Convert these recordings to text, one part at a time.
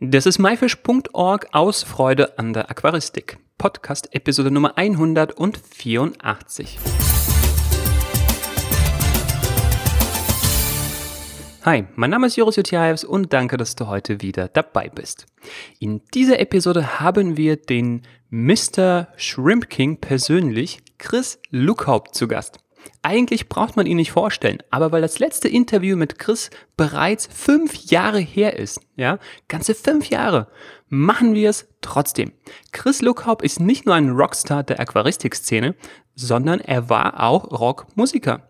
Das ist myfish.org aus Freude an der Aquaristik. Podcast Episode Nummer 184. Hi, mein Name ist Joris Jutjaevs und danke, dass du heute wieder dabei bist. In dieser Episode haben wir den Mr. Shrimp King persönlich, Chris Luckhaupt, zu Gast. Eigentlich braucht man ihn nicht vorstellen, aber weil das letzte Interview mit Chris bereits fünf Jahre her ist, ja, ganze fünf Jahre, machen wir es trotzdem. Chris Luckhaupt ist nicht nur ein Rockstar der Aquaristik-Szene, sondern er war auch Rockmusiker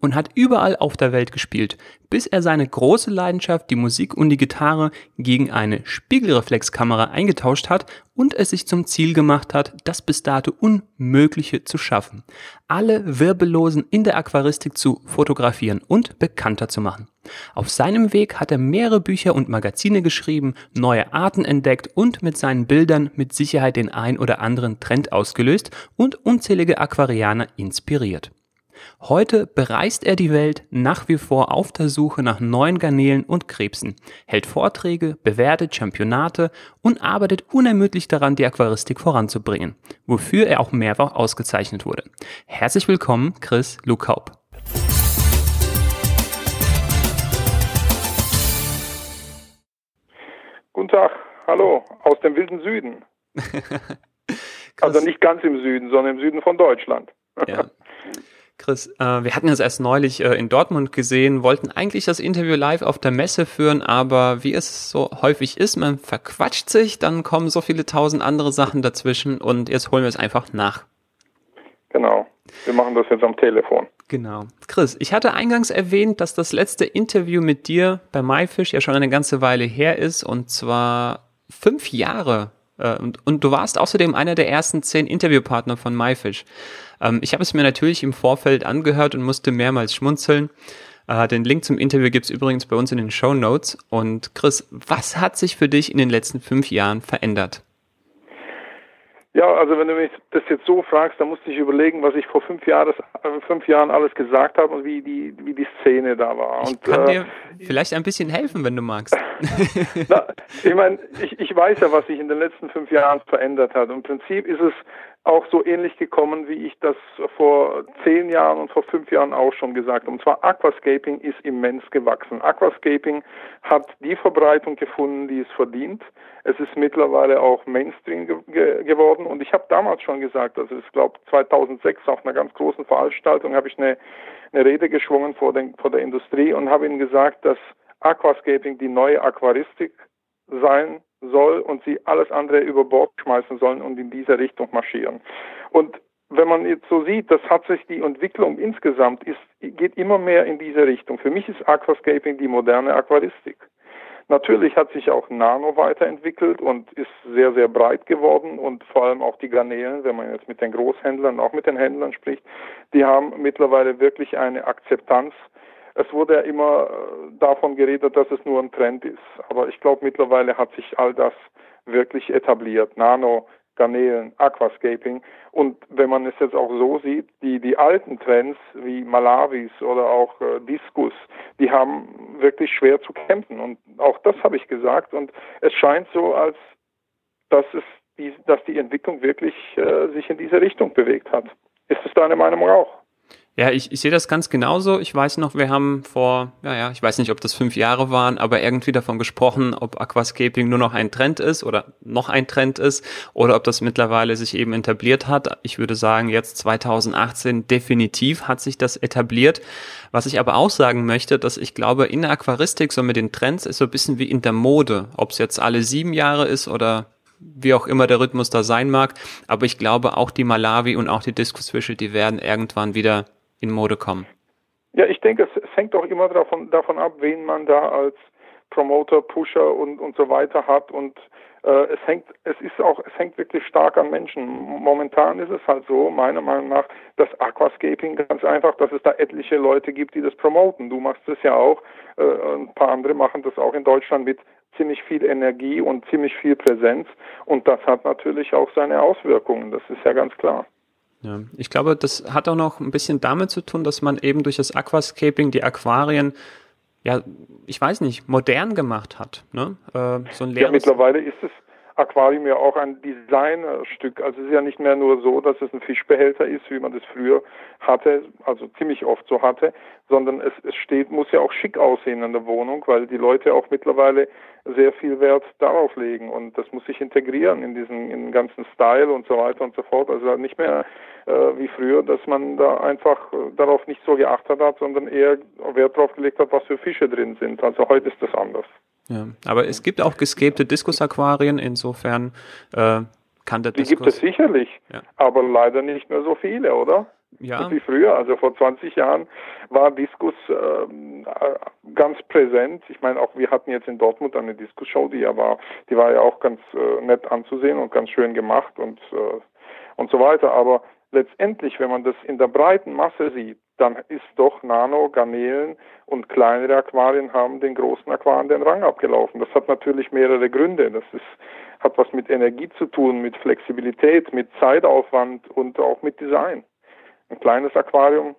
und hat überall auf der Welt gespielt, bis er seine große Leidenschaft, die Musik und die Gitarre, gegen eine Spiegelreflexkamera eingetauscht hat und es sich zum Ziel gemacht hat, das bis dato Unmögliche zu schaffen. Alle Wirbellosen in der Aquaristik zu fotografieren und bekannter zu machen. Auf seinem Weg hat er mehrere Bücher und Magazine geschrieben, neue Arten entdeckt und mit seinen Bildern mit Sicherheit den ein oder anderen Trend ausgelöst und unzählige Aquarianer inspiriert. Heute bereist er die Welt nach wie vor auf der Suche nach neuen Garnelen und Krebsen, hält Vorträge, bewertet Championate und arbeitet unermüdlich daran, die Aquaristik voranzubringen, wofür er auch mehrfach ausgezeichnet wurde. Herzlich willkommen, Chris Lukaup. Guten Tag, hallo, aus dem wilden Süden. also nicht ganz im Süden, sondern im Süden von Deutschland. ja. Chris, äh, wir hatten es erst neulich äh, in Dortmund gesehen, wollten eigentlich das Interview live auf der Messe führen, aber wie es so häufig ist, man verquatscht sich, dann kommen so viele tausend andere Sachen dazwischen und jetzt holen wir es einfach nach. Genau. Wir machen das jetzt am Telefon. Genau. Chris, ich hatte eingangs erwähnt, dass das letzte Interview mit dir bei MyFish ja schon eine ganze Weile her ist und zwar fünf Jahre. Äh, und, und du warst außerdem einer der ersten zehn Interviewpartner von MyFish. Ähm, ich habe es mir natürlich im Vorfeld angehört und musste mehrmals schmunzeln. Äh, den Link zum Interview gibt es übrigens bei uns in den Show Notes. Und Chris, was hat sich für dich in den letzten fünf Jahren verändert? Ja, also wenn du mich das jetzt so fragst, dann musste ich überlegen, was ich vor fünf, Jahres, äh, fünf Jahren alles gesagt habe und wie die, wie die Szene da war. Ich und, kann äh, dir vielleicht ein bisschen helfen, wenn du magst. Na, ich meine, ich, ich weiß ja, was sich in den letzten fünf Jahren verändert hat. Im Prinzip ist es auch so ähnlich gekommen, wie ich das vor zehn Jahren und vor fünf Jahren auch schon gesagt habe. Und zwar Aquascaping ist immens gewachsen. Aquascaping hat die Verbreitung gefunden, die es verdient. Es ist mittlerweile auch Mainstream ge ge geworden. Und ich habe damals schon gesagt, also ich glaube 2006 auf einer ganz großen Veranstaltung habe ich eine, eine Rede geschwungen vor, den, vor der Industrie und habe ihnen gesagt, dass Aquascaping die neue Aquaristik sein soll und sie alles andere über Bord schmeißen sollen und in diese Richtung marschieren. Und wenn man jetzt so sieht, das hat sich die Entwicklung insgesamt ist, geht immer mehr in diese Richtung. Für mich ist Aquascaping die moderne Aquaristik. Natürlich hat sich auch Nano weiterentwickelt und ist sehr, sehr breit geworden und vor allem auch die Garnelen, wenn man jetzt mit den Großhändlern, auch mit den Händlern spricht, die haben mittlerweile wirklich eine Akzeptanz es wurde ja immer äh, davon geredet, dass es nur ein Trend ist. Aber ich glaube, mittlerweile hat sich all das wirklich etabliert. Nano, Garnelen, Aquascaping. Und wenn man es jetzt auch so sieht, die, die alten Trends wie Malawis oder auch äh, Diskus, die haben wirklich schwer zu kämpfen. Und auch das habe ich gesagt. Und es scheint so, als dass es die, dass die Entwicklung wirklich äh, sich in diese Richtung bewegt hat. Ist es deine Meinung auch? Ja, ich, ich sehe das ganz genauso. Ich weiß noch, wir haben vor, ja, ja, ich weiß nicht, ob das fünf Jahre waren, aber irgendwie davon gesprochen, ob Aquascaping nur noch ein Trend ist oder noch ein Trend ist oder ob das mittlerweile sich eben etabliert hat. Ich würde sagen, jetzt 2018 definitiv hat sich das etabliert. Was ich aber auch sagen möchte, dass ich glaube, in der Aquaristik so mit den Trends ist so ein bisschen wie in der Mode. Ob es jetzt alle sieben Jahre ist oder wie auch immer der Rhythmus da sein mag. Aber ich glaube, auch die Malawi und auch die Diskusfische, die werden irgendwann wieder in Mode kommen? Ja, ich denke, es, es hängt auch immer davon, davon ab, wen man da als Promoter, Pusher und, und so weiter hat und äh, es hängt, es ist auch, es hängt wirklich stark an Menschen. Momentan ist es halt so, meiner Meinung nach, dass Aquascaping ganz einfach, dass es da etliche Leute gibt, die das promoten. Du machst es ja auch, äh, ein paar andere machen das auch in Deutschland mit ziemlich viel Energie und ziemlich viel Präsenz und das hat natürlich auch seine Auswirkungen, das ist ja ganz klar. Ja, ich glaube, das hat auch noch ein bisschen damit zu tun, dass man eben durch das Aquascaping die Aquarien ja, ich weiß nicht, modern gemacht hat. Ne? Äh, so ein ja, mittlerweile ist es Aquarium ja auch ein Designstück. Also es ist ja nicht mehr nur so, dass es ein Fischbehälter ist, wie man das früher hatte, also ziemlich oft so hatte, sondern es, es steht, muss ja auch schick aussehen in der Wohnung, weil die Leute auch mittlerweile sehr viel Wert darauf legen und das muss sich integrieren in diesen in den ganzen Style und so weiter und so fort. Also nicht mehr äh, wie früher, dass man da einfach äh, darauf nicht so geachtet hat, sondern eher Wert darauf gelegt hat, was für Fische drin sind. Also heute ist das anders. Ja, aber es gibt auch gescapte Diskus-Aquarien, insofern äh, kann der Die Diskus... gibt es sicherlich, ja. aber leider nicht mehr so viele, oder? Ja. Wie früher, also vor 20 Jahren war Diskus ähm, äh, ganz präsent. Ich meine, auch wir hatten jetzt in Dortmund eine Diskus-Show, die ja war, die war ja auch ganz äh, nett anzusehen und ganz schön gemacht und äh, und so weiter. Aber letztendlich, wenn man das in der breiten Masse sieht, dann ist doch Nano, Garnelen und kleinere Aquarien haben den großen Aquarien den Rang abgelaufen. Das hat natürlich mehrere Gründe. Das ist, hat was mit Energie zu tun, mit Flexibilität, mit Zeitaufwand und auch mit Design. Ein kleines Aquarium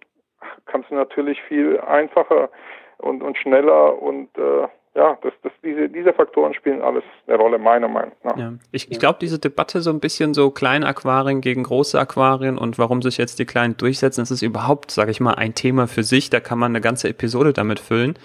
kannst du natürlich viel einfacher und, und schneller und äh, ja, das, das, diese, diese Faktoren spielen alles eine Rolle, meiner Meinung nach. Ja. Ich, ich glaube, diese Debatte so ein bisschen so kleine Aquarien gegen große Aquarien und warum sich jetzt die kleinen durchsetzen, das ist überhaupt, sage ich mal, ein Thema für sich. Da kann man eine ganze Episode damit füllen.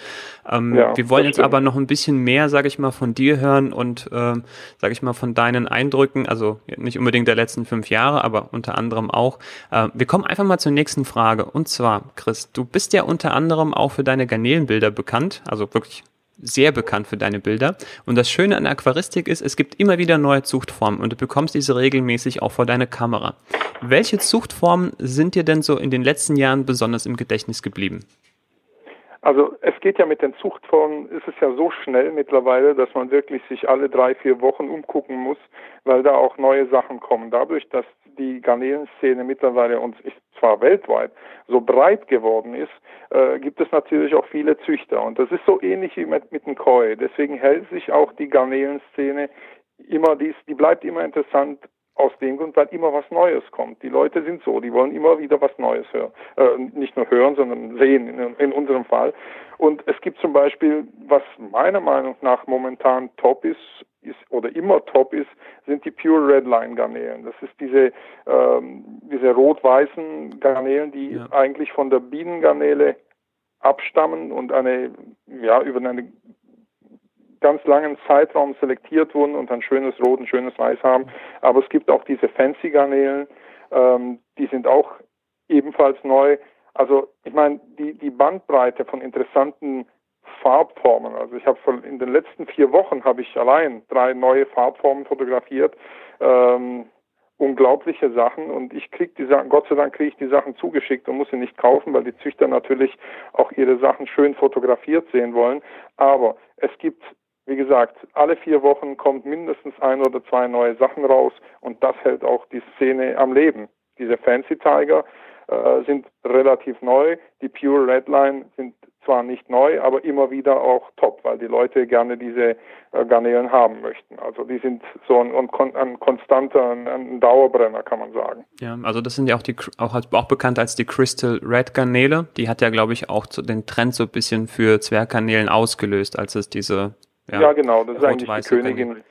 Ähm, ja, wir wollen jetzt aber noch ein bisschen mehr, sage ich mal, von dir hören und, ähm, sage ich mal, von deinen Eindrücken, also nicht unbedingt der letzten fünf Jahre, aber unter anderem auch. Äh, wir kommen einfach mal zur nächsten Frage. Und zwar, Chris, du bist ja unter anderem auch für deine Garnelenbilder bekannt, also wirklich sehr bekannt für deine Bilder. Und das Schöne an der Aquaristik ist, es gibt immer wieder neue Zuchtformen und du bekommst diese regelmäßig auch vor deine Kamera. Welche Zuchtformen sind dir denn so in den letzten Jahren besonders im Gedächtnis geblieben? Also es geht ja mit den Zuchtformen, ist es ja so schnell mittlerweile, dass man wirklich sich alle drei, vier Wochen umgucken muss, weil da auch neue Sachen kommen. Dadurch, dass die Garnelenszene mittlerweile uns zwar weltweit so breit geworden ist, äh, gibt es natürlich auch viele Züchter. Und das ist so ähnlich wie mit, mit dem Koi. Deswegen hält sich auch die Garnelenszene immer dies, die bleibt immer interessant aus dem Grund, weil immer was Neues kommt. Die Leute sind so, die wollen immer wieder was Neues hören. Äh, nicht nur hören, sondern sehen in, in, unserem Fall. Und es gibt zum Beispiel, was meiner Meinung nach momentan top ist, ist oder immer top ist, sind die Pure Redline Garnelen. Das ist diese, ähm, diese rot-weißen Garnelen, die ja. eigentlich von der Bienengarnele abstammen und eine, ja, über eine ganz langen Zeitraum selektiert wurden und ein schönes Rot, ein schönes Weiß haben. Aber es gibt auch diese Fancy Garnelen, ähm, die sind auch ebenfalls neu. Also ich meine, die, die Bandbreite von interessanten Farbformen. Also ich habe in den letzten vier Wochen habe ich allein drei neue Farbformen fotografiert. Ähm, unglaubliche Sachen und ich kriege die Sachen, Gott sei Dank kriege ich die Sachen zugeschickt und muss sie nicht kaufen, weil die Züchter natürlich auch ihre Sachen schön fotografiert sehen wollen. Aber es gibt wie gesagt, alle vier Wochen kommt mindestens ein oder zwei neue Sachen raus und das hält auch die Szene am Leben. Diese Fancy Tiger äh, sind relativ neu, die Pure Redline sind zwar nicht neu, aber immer wieder auch top, weil die Leute gerne diese äh, Garnelen haben möchten. Also die sind so ein, ein, ein konstanter, ein, ein, Dauerbrenner, kann man sagen. Ja, also das sind ja auch die auch, auch bekannt als die Crystal Red Garnele. Die hat ja, glaube ich, auch den Trend so ein bisschen für Zwerggarnelen ausgelöst, als es diese ja, ja genau, das ist eigentlich die Königin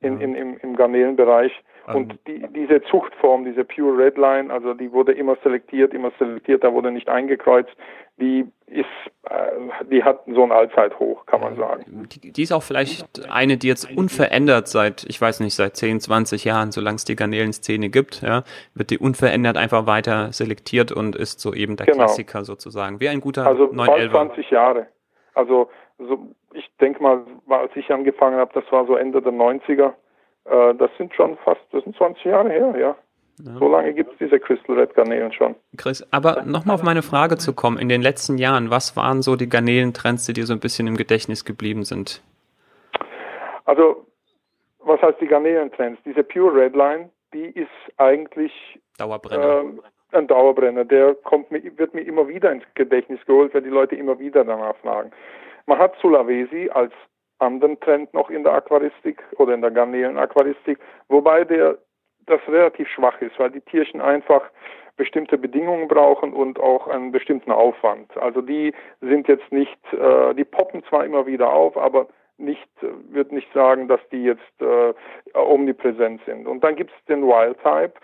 in, in, im, im Garnelenbereich. Ähm. Und die, diese Zuchtform, diese Pure Redline, also die wurde immer selektiert, immer selektiert, da wurde nicht eingekreuzt. Die ist, äh, die hat so ein Allzeithoch, kann man sagen. Die, die, ist auch vielleicht eine, die jetzt unverändert seit, ich weiß nicht, seit 10, 20 Jahren, solange es die Garnelenszene gibt, ja, wird die unverändert einfach weiter selektiert und ist so eben der genau. Klassiker sozusagen. Wie ein guter Also 20 Jahre. Also so, ich denke mal, als ich angefangen habe, das war so Ende der 90er. Äh, das sind schon fast, das sind 20 Jahre her, ja. Ja. So lange gibt es diese Crystal Red Garnelen schon. Chris, aber nochmal auf meine Frage zu kommen. In den letzten Jahren, was waren so die Garnelentrends, die dir so ein bisschen im Gedächtnis geblieben sind? Also, was heißt die Garnelentrends? Diese Pure Redline, die ist eigentlich Dauerbrenner. Ähm, ein Dauerbrenner. Der kommt mir, wird mir immer wieder ins Gedächtnis geholt, weil die Leute immer wieder danach fragen. Man hat Sulawesi als anderen Trend noch in der Aquaristik oder in der Garnelen-Aquaristik, wobei der das relativ schwach ist, weil die Tierchen einfach bestimmte Bedingungen brauchen und auch einen bestimmten Aufwand. Also die sind jetzt nicht, äh, die poppen zwar immer wieder auf, aber nicht, würde nicht sagen, dass die jetzt äh, omnipräsent sind. Und dann gibt es den Wild Type,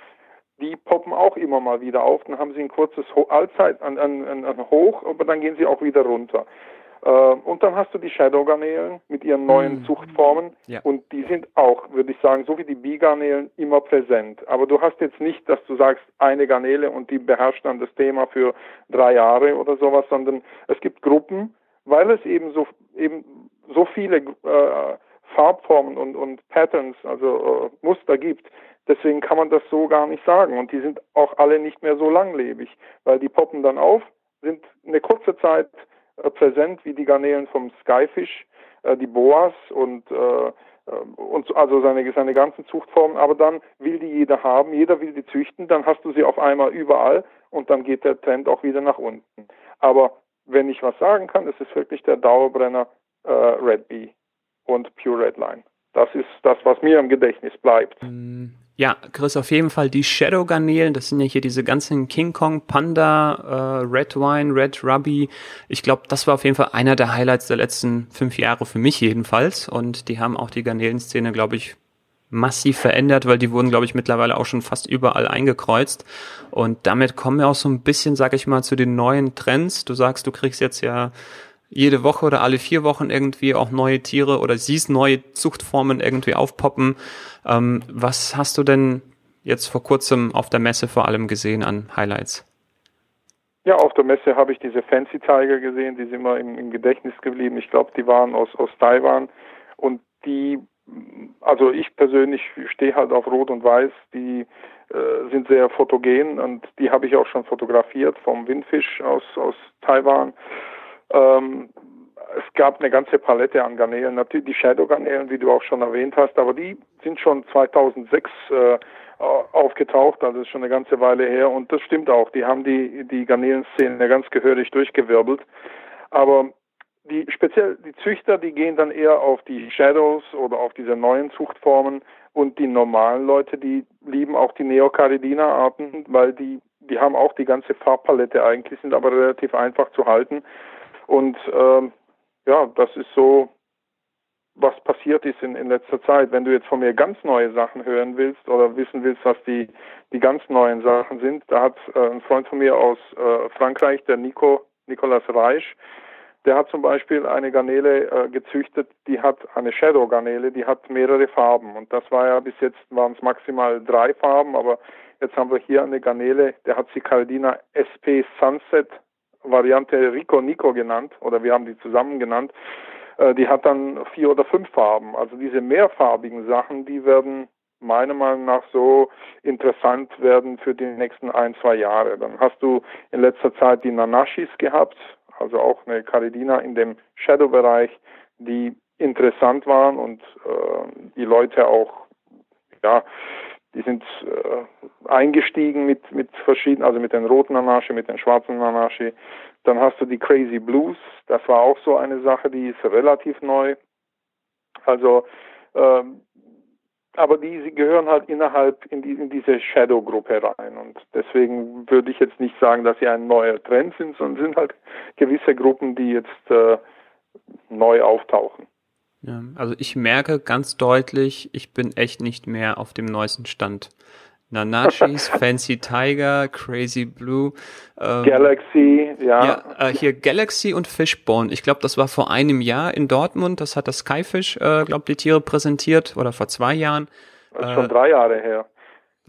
die poppen auch immer mal wieder auf, dann haben sie ein kurzes Allzeit an, an, an Hoch, aber dann gehen sie auch wieder runter. Äh, und dann hast du die Shadow-Garnelen mit ihren neuen mhm. Zuchtformen ja. und die sind auch, würde ich sagen, so wie die Bi-Garnelen immer präsent. Aber du hast jetzt nicht, dass du sagst, eine Garnele und die beherrscht dann das Thema für drei Jahre oder sowas, sondern es gibt Gruppen, weil es eben so eben so viele äh, Farbformen und, und Patterns, also äh, Muster gibt. Deswegen kann man das so gar nicht sagen. Und die sind auch alle nicht mehr so langlebig, weil die poppen dann auf, sind eine kurze Zeit präsent wie die Garnelen vom Skyfish, äh, die Boas und, äh, äh, und also seine, seine ganzen Zuchtformen, aber dann will die jeder haben, jeder will die züchten, dann hast du sie auf einmal überall und dann geht der Trend auch wieder nach unten. Aber wenn ich was sagen kann, ist es wirklich der Dauerbrenner äh, Red Bee und Pure Red Line. Das ist das, was mir im Gedächtnis bleibt. Mm, ja, Chris, auf jeden Fall die Shadow-Garnelen, das sind ja hier diese ganzen King Kong, Panda, äh, Red Wine, Red Ruby. Ich glaube, das war auf jeden Fall einer der Highlights der letzten fünf Jahre für mich jedenfalls. Und die haben auch die Garnelenszene, glaube ich, massiv verändert, weil die wurden, glaube ich, mittlerweile auch schon fast überall eingekreuzt. Und damit kommen wir auch so ein bisschen, sag ich mal, zu den neuen Trends. Du sagst, du kriegst jetzt ja jede Woche oder alle vier Wochen irgendwie auch neue Tiere oder siehst neue Zuchtformen irgendwie aufpoppen. Ähm, was hast du denn jetzt vor kurzem auf der Messe vor allem gesehen an Highlights? Ja, auf der Messe habe ich diese Fancy Tiger gesehen, die sind mir im, im Gedächtnis geblieben. Ich glaube, die waren aus, aus Taiwan und die, also ich persönlich stehe halt auf Rot und Weiß, die äh, sind sehr fotogen und die habe ich auch schon fotografiert vom Windfisch aus, aus Taiwan. Ähm, es gab eine ganze Palette an Garnelen, natürlich die Shadow-Garnelen, wie du auch schon erwähnt hast, aber die sind schon 2006 äh, aufgetaucht, also schon eine ganze Weile her und das stimmt auch, die haben die, die Garnelenszene ganz gehörig durchgewirbelt, aber die speziell die Züchter, die gehen dann eher auf die Shadows oder auf diese neuen Zuchtformen und die normalen Leute, die lieben auch die Neocaridina-Arten, weil die die haben auch die ganze Farbpalette eigentlich, sind aber relativ einfach zu halten und ähm, ja, das ist so, was passiert ist in, in letzter Zeit. Wenn du jetzt von mir ganz neue Sachen hören willst oder wissen willst, was die, die ganz neuen Sachen sind, da hat äh, ein Freund von mir aus äh, Frankreich, der Nico, Nicolas Reich, der hat zum Beispiel eine Garnele äh, gezüchtet, die hat eine Shadow-Garnele, die hat mehrere Farben. Und das war ja bis jetzt waren es maximal drei Farben, aber jetzt haben wir hier eine Garnele, der hat sie Caldina SP Sunset Variante Rico Nico genannt oder wir haben die zusammen genannt. Äh, die hat dann vier oder fünf Farben. Also diese mehrfarbigen Sachen, die werden meiner Meinung nach so interessant werden für die nächsten ein, zwei Jahre. Dann hast du in letzter Zeit die Nanashis gehabt, also auch eine Caridina in dem Shadow-Bereich, die interessant waren und äh, die Leute auch ja die sind äh, eingestiegen mit, mit verschiedenen, also mit den roten Nanashi, mit den schwarzen Nanashi. Dann hast du die Crazy Blues, das war auch so eine Sache, die ist relativ neu. Also, ähm, aber die sie gehören halt innerhalb in, die, in diese Shadow-Gruppe rein. Und deswegen würde ich jetzt nicht sagen, dass sie ein neuer Trend sind, sondern sind halt gewisse Gruppen, die jetzt äh, neu auftauchen. Ja, also ich merke ganz deutlich, ich bin echt nicht mehr auf dem neuesten Stand. Nanashis, Fancy Tiger, Crazy Blue, ähm, Galaxy, ja. ja äh, hier Galaxy und Fishbone. Ich glaube, das war vor einem Jahr in Dortmund. Das hat das Skyfish, äh, glaube die Tiere präsentiert oder vor zwei Jahren. Das ist äh, schon drei Jahre her.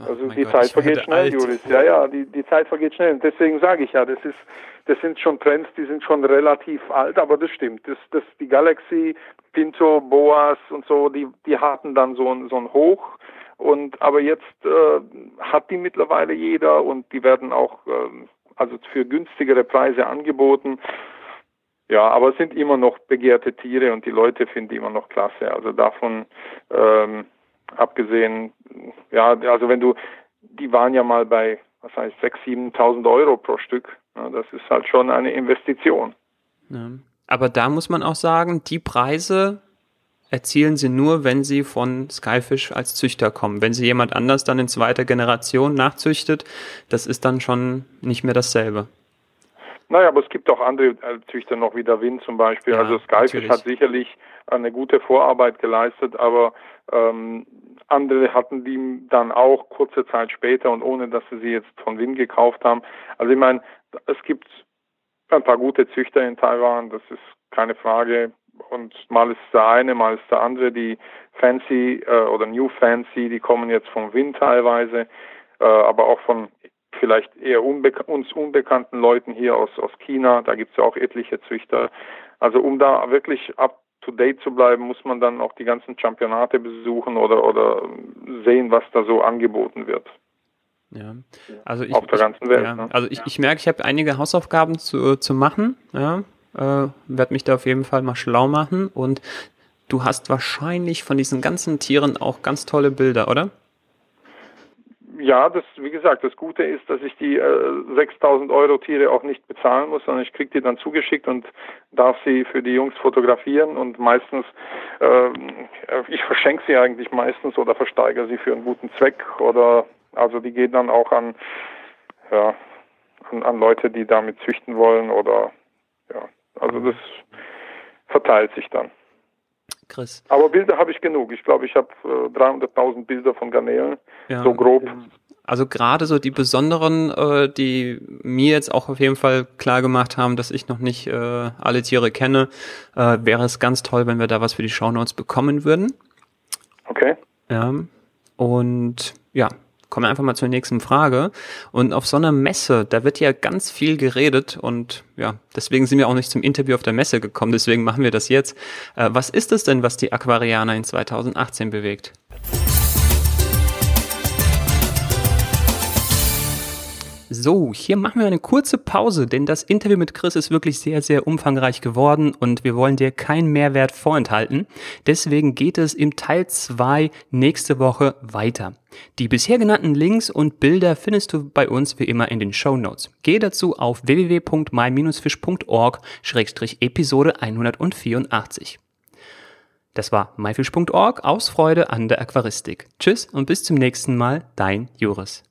Also die Gott, Zeit vergeht schnell, alt. Juris. Ja, ja, die, die Zeit vergeht schnell. Und deswegen sage ich ja, das ist, das sind schon Trends, die sind schon relativ alt, aber das stimmt. Das, das, die Galaxy, Pinto, Boas und so, die, die hatten dann so ein, so ein Hoch. Und aber jetzt äh, hat die mittlerweile jeder und die werden auch äh, also für günstigere Preise angeboten. Ja, aber es sind immer noch begehrte Tiere und die Leute finden die immer noch klasse. Also davon ähm, abgesehen, ja, also wenn du, die waren ja mal bei, was heißt, 6.000, 7.000 Euro pro Stück. Ja, das ist halt schon eine Investition. Ja. Aber da muss man auch sagen, die Preise erzielen sie nur, wenn sie von Skyfish als Züchter kommen. Wenn sie jemand anders dann in zweiter Generation nachzüchtet, das ist dann schon nicht mehr dasselbe. Naja, aber es gibt auch andere äh, Züchter noch wie der Wind zum Beispiel. Ja, also Skyfish natürlich. hat sicherlich eine gute Vorarbeit geleistet, aber ähm, andere hatten die dann auch kurze Zeit später und ohne, dass sie sie jetzt von Win gekauft haben. Also ich meine, es gibt ein paar gute Züchter in Taiwan, das ist keine Frage. Und mal ist der eine, mal ist der andere. Die Fancy äh, oder New Fancy, die kommen jetzt vom Win teilweise, äh, aber auch von vielleicht eher unbe uns unbekannten Leuten hier aus, aus China. Da gibt es ja auch etliche Züchter. Also um da wirklich up to date zu bleiben, muss man dann auch die ganzen Championate besuchen oder, oder sehen, was da so angeboten wird. Ja, also ich, auf der ganzen Welt. Ja, ne? Also ich, ich merke, ich habe einige Hausaufgaben zu, zu machen. Ja, äh, werde mich da auf jeden Fall mal schlau machen. Und du hast wahrscheinlich von diesen ganzen Tieren auch ganz tolle Bilder, oder? Ja, das, wie gesagt, das Gute ist, dass ich die äh, 6000 Euro Tiere auch nicht bezahlen muss, sondern ich kriege die dann zugeschickt und darf sie für die Jungs fotografieren und meistens, äh, ich verschenke sie eigentlich meistens oder versteigere sie für einen guten Zweck oder, also die gehen dann auch an, ja, an, an Leute, die damit züchten wollen oder, ja, also das verteilt sich dann. Chris. Aber Bilder habe ich genug. Ich glaube, ich habe äh, 300.000 Bilder von Garnelen, ja, so grob. Also gerade so die besonderen, äh, die mir jetzt auch auf jeden Fall klar gemacht haben, dass ich noch nicht äh, alle Tiere kenne, äh, wäre es ganz toll, wenn wir da was für die Shownotes bekommen würden. Okay. Ja. Und ja, kommen wir einfach mal zur nächsten Frage. Und auf so einer Messe, da wird ja ganz viel geredet und ja, deswegen sind wir auch nicht zum Interview auf der Messe gekommen, deswegen machen wir das jetzt. Äh, was ist es denn, was die Aquarianer in 2018 bewegt? So, hier machen wir eine kurze Pause, denn das Interview mit Chris ist wirklich sehr, sehr umfangreich geworden und wir wollen dir keinen Mehrwert vorenthalten. Deswegen geht es im Teil 2 nächste Woche weiter. Die bisher genannten Links und Bilder findest du bei uns wie immer in den Show Notes. Gehe dazu auf www.my-fish.org-episode 184. Das war myfish.org aus Freude an der Aquaristik. Tschüss und bis zum nächsten Mal, dein Joris.